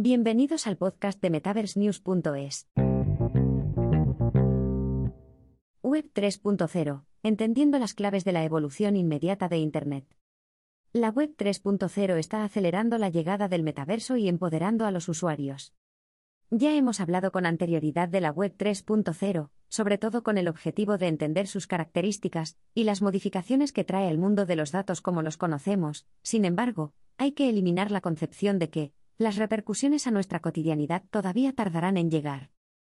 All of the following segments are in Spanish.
Bienvenidos al podcast de MetaverseNews.es. Web 3.0. Entendiendo las claves de la evolución inmediata de Internet. La Web 3.0 está acelerando la llegada del metaverso y empoderando a los usuarios. Ya hemos hablado con anterioridad de la Web 3.0, sobre todo con el objetivo de entender sus características y las modificaciones que trae el mundo de los datos como los conocemos, sin embargo, hay que eliminar la concepción de que, las repercusiones a nuestra cotidianidad todavía tardarán en llegar.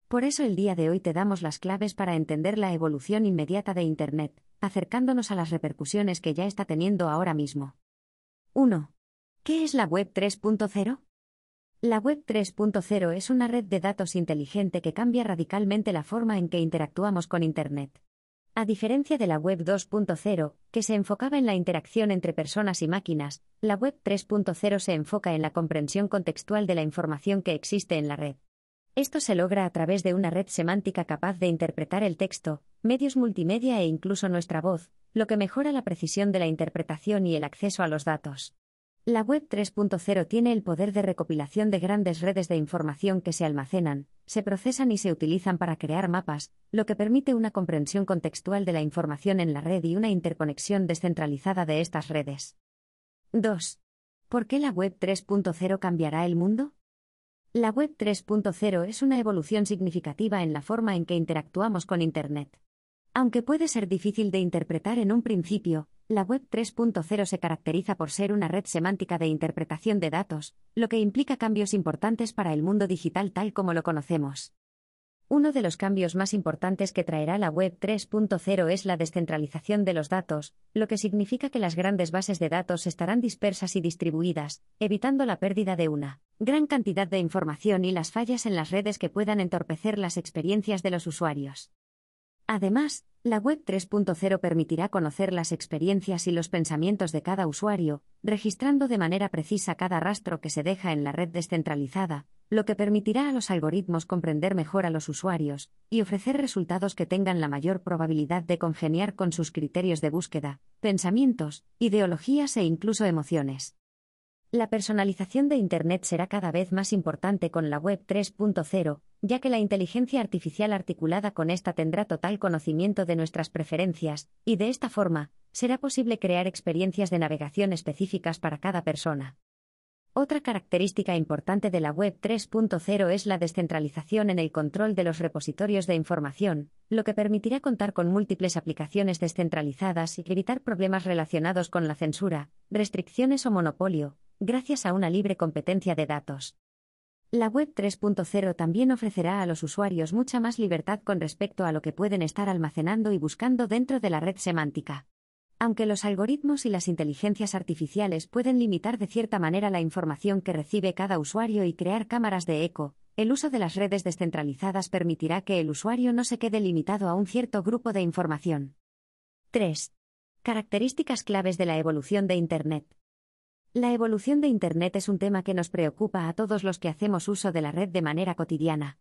Por eso el día de hoy te damos las claves para entender la evolución inmediata de Internet, acercándonos a las repercusiones que ya está teniendo ahora mismo. 1. ¿Qué es la Web 3.0? La Web 3.0 es una red de datos inteligente que cambia radicalmente la forma en que interactuamos con Internet. A diferencia de la Web 2.0, que se enfocaba en la interacción entre personas y máquinas, la Web 3.0 se enfoca en la comprensión contextual de la información que existe en la red. Esto se logra a través de una red semántica capaz de interpretar el texto, medios multimedia e incluso nuestra voz, lo que mejora la precisión de la interpretación y el acceso a los datos. La Web 3.0 tiene el poder de recopilación de grandes redes de información que se almacenan, se procesan y se utilizan para crear mapas, lo que permite una comprensión contextual de la información en la red y una interconexión descentralizada de estas redes. 2. ¿Por qué la Web 3.0 cambiará el mundo? La Web 3.0 es una evolución significativa en la forma en que interactuamos con Internet. Aunque puede ser difícil de interpretar en un principio, la Web 3.0 se caracteriza por ser una red semántica de interpretación de datos, lo que implica cambios importantes para el mundo digital tal como lo conocemos. Uno de los cambios más importantes que traerá la Web 3.0 es la descentralización de los datos, lo que significa que las grandes bases de datos estarán dispersas y distribuidas, evitando la pérdida de una gran cantidad de información y las fallas en las redes que puedan entorpecer las experiencias de los usuarios. Además, la Web 3.0 permitirá conocer las experiencias y los pensamientos de cada usuario, registrando de manera precisa cada rastro que se deja en la red descentralizada, lo que permitirá a los algoritmos comprender mejor a los usuarios y ofrecer resultados que tengan la mayor probabilidad de congeniar con sus criterios de búsqueda, pensamientos, ideologías e incluso emociones. La personalización de Internet será cada vez más importante con la Web 3.0, ya que la inteligencia artificial articulada con esta tendrá total conocimiento de nuestras preferencias, y de esta forma, será posible crear experiencias de navegación específicas para cada persona. Otra característica importante de la Web 3.0 es la descentralización en el control de los repositorios de información, lo que permitirá contar con múltiples aplicaciones descentralizadas y evitar problemas relacionados con la censura, restricciones o monopolio, gracias a una libre competencia de datos. La Web 3.0 también ofrecerá a los usuarios mucha más libertad con respecto a lo que pueden estar almacenando y buscando dentro de la red semántica. Aunque los algoritmos y las inteligencias artificiales pueden limitar de cierta manera la información que recibe cada usuario y crear cámaras de eco, el uso de las redes descentralizadas permitirá que el usuario no se quede limitado a un cierto grupo de información. 3. Características claves de la evolución de Internet. La evolución de Internet es un tema que nos preocupa a todos los que hacemos uso de la red de manera cotidiana.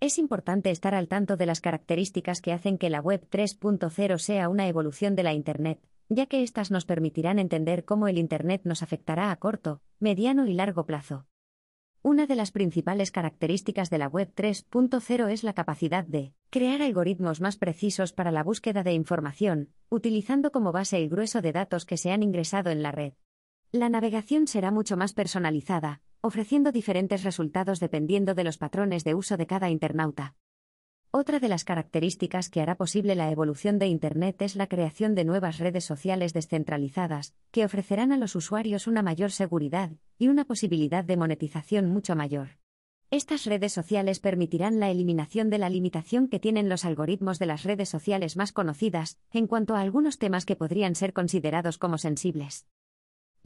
Es importante estar al tanto de las características que hacen que la Web 3.0 sea una evolución de la Internet, ya que éstas nos permitirán entender cómo el Internet nos afectará a corto, mediano y largo plazo. Una de las principales características de la Web 3.0 es la capacidad de crear algoritmos más precisos para la búsqueda de información, utilizando como base el grueso de datos que se han ingresado en la red. La navegación será mucho más personalizada, ofreciendo diferentes resultados dependiendo de los patrones de uso de cada internauta. Otra de las características que hará posible la evolución de Internet es la creación de nuevas redes sociales descentralizadas, que ofrecerán a los usuarios una mayor seguridad y una posibilidad de monetización mucho mayor. Estas redes sociales permitirán la eliminación de la limitación que tienen los algoritmos de las redes sociales más conocidas, en cuanto a algunos temas que podrían ser considerados como sensibles.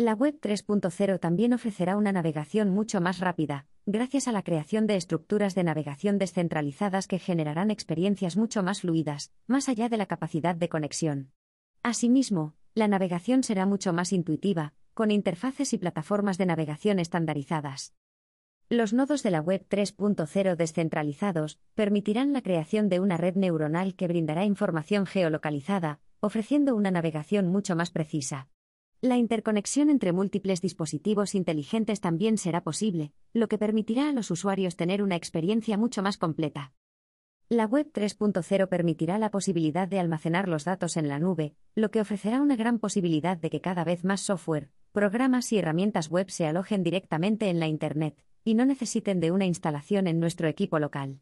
La Web 3.0 también ofrecerá una navegación mucho más rápida, gracias a la creación de estructuras de navegación descentralizadas que generarán experiencias mucho más fluidas, más allá de la capacidad de conexión. Asimismo, la navegación será mucho más intuitiva, con interfaces y plataformas de navegación estandarizadas. Los nodos de la Web 3.0 descentralizados permitirán la creación de una red neuronal que brindará información geolocalizada, ofreciendo una navegación mucho más precisa. La interconexión entre múltiples dispositivos inteligentes también será posible, lo que permitirá a los usuarios tener una experiencia mucho más completa. La Web 3.0 permitirá la posibilidad de almacenar los datos en la nube, lo que ofrecerá una gran posibilidad de que cada vez más software, programas y herramientas web se alojen directamente en la Internet, y no necesiten de una instalación en nuestro equipo local.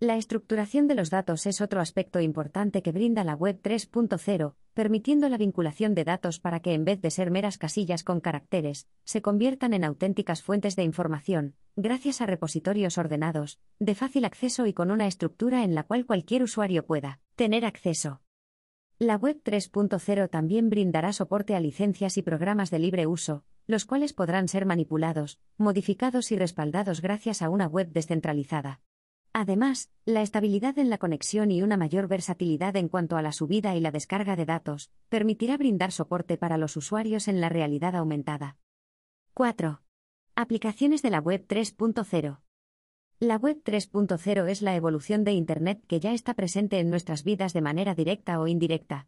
La estructuración de los datos es otro aspecto importante que brinda la Web 3.0, permitiendo la vinculación de datos para que en vez de ser meras casillas con caracteres, se conviertan en auténticas fuentes de información, gracias a repositorios ordenados, de fácil acceso y con una estructura en la cual cualquier usuario pueda tener acceso. La Web 3.0 también brindará soporte a licencias y programas de libre uso, los cuales podrán ser manipulados, modificados y respaldados gracias a una web descentralizada. Además, la estabilidad en la conexión y una mayor versatilidad en cuanto a la subida y la descarga de datos permitirá brindar soporte para los usuarios en la realidad aumentada. 4. Aplicaciones de la Web 3.0. La Web 3.0 es la evolución de Internet que ya está presente en nuestras vidas de manera directa o indirecta.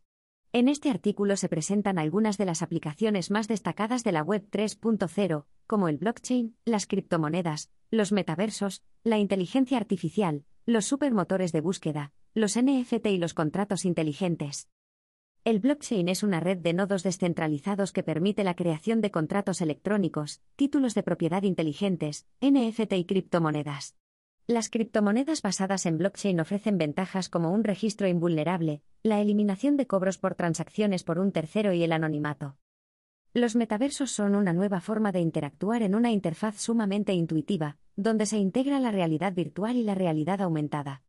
En este artículo se presentan algunas de las aplicaciones más destacadas de la Web 3.0, como el blockchain, las criptomonedas, los metaversos, la inteligencia artificial, los supermotores de búsqueda, los NFT y los contratos inteligentes. El blockchain es una red de nodos descentralizados que permite la creación de contratos electrónicos, títulos de propiedad inteligentes, NFT y criptomonedas. Las criptomonedas basadas en blockchain ofrecen ventajas como un registro invulnerable, la eliminación de cobros por transacciones por un tercero y el anonimato. Los metaversos son una nueva forma de interactuar en una interfaz sumamente intuitiva, donde se integra la realidad virtual y la realidad aumentada.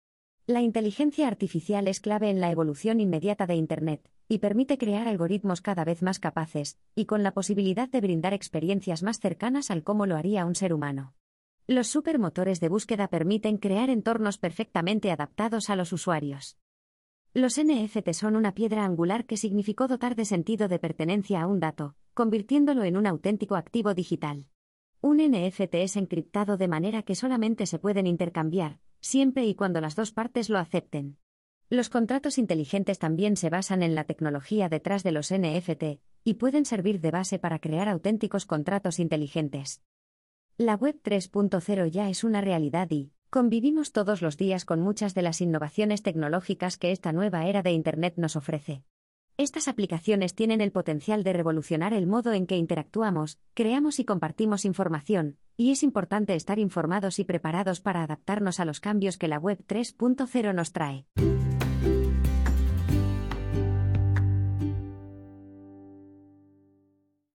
La inteligencia artificial es clave en la evolución inmediata de Internet, y permite crear algoritmos cada vez más capaces, y con la posibilidad de brindar experiencias más cercanas al cómo lo haría un ser humano. Los supermotores de búsqueda permiten crear entornos perfectamente adaptados a los usuarios. Los NFT son una piedra angular que significó dotar de sentido de pertenencia a un dato, convirtiéndolo en un auténtico activo digital. Un NFT es encriptado de manera que solamente se pueden intercambiar, siempre y cuando las dos partes lo acepten. Los contratos inteligentes también se basan en la tecnología detrás de los NFT, y pueden servir de base para crear auténticos contratos inteligentes. La Web 3.0 ya es una realidad y, convivimos todos los días con muchas de las innovaciones tecnológicas que esta nueva era de Internet nos ofrece. Estas aplicaciones tienen el potencial de revolucionar el modo en que interactuamos, creamos y compartimos información, y es importante estar informados y preparados para adaptarnos a los cambios que la Web 3.0 nos trae.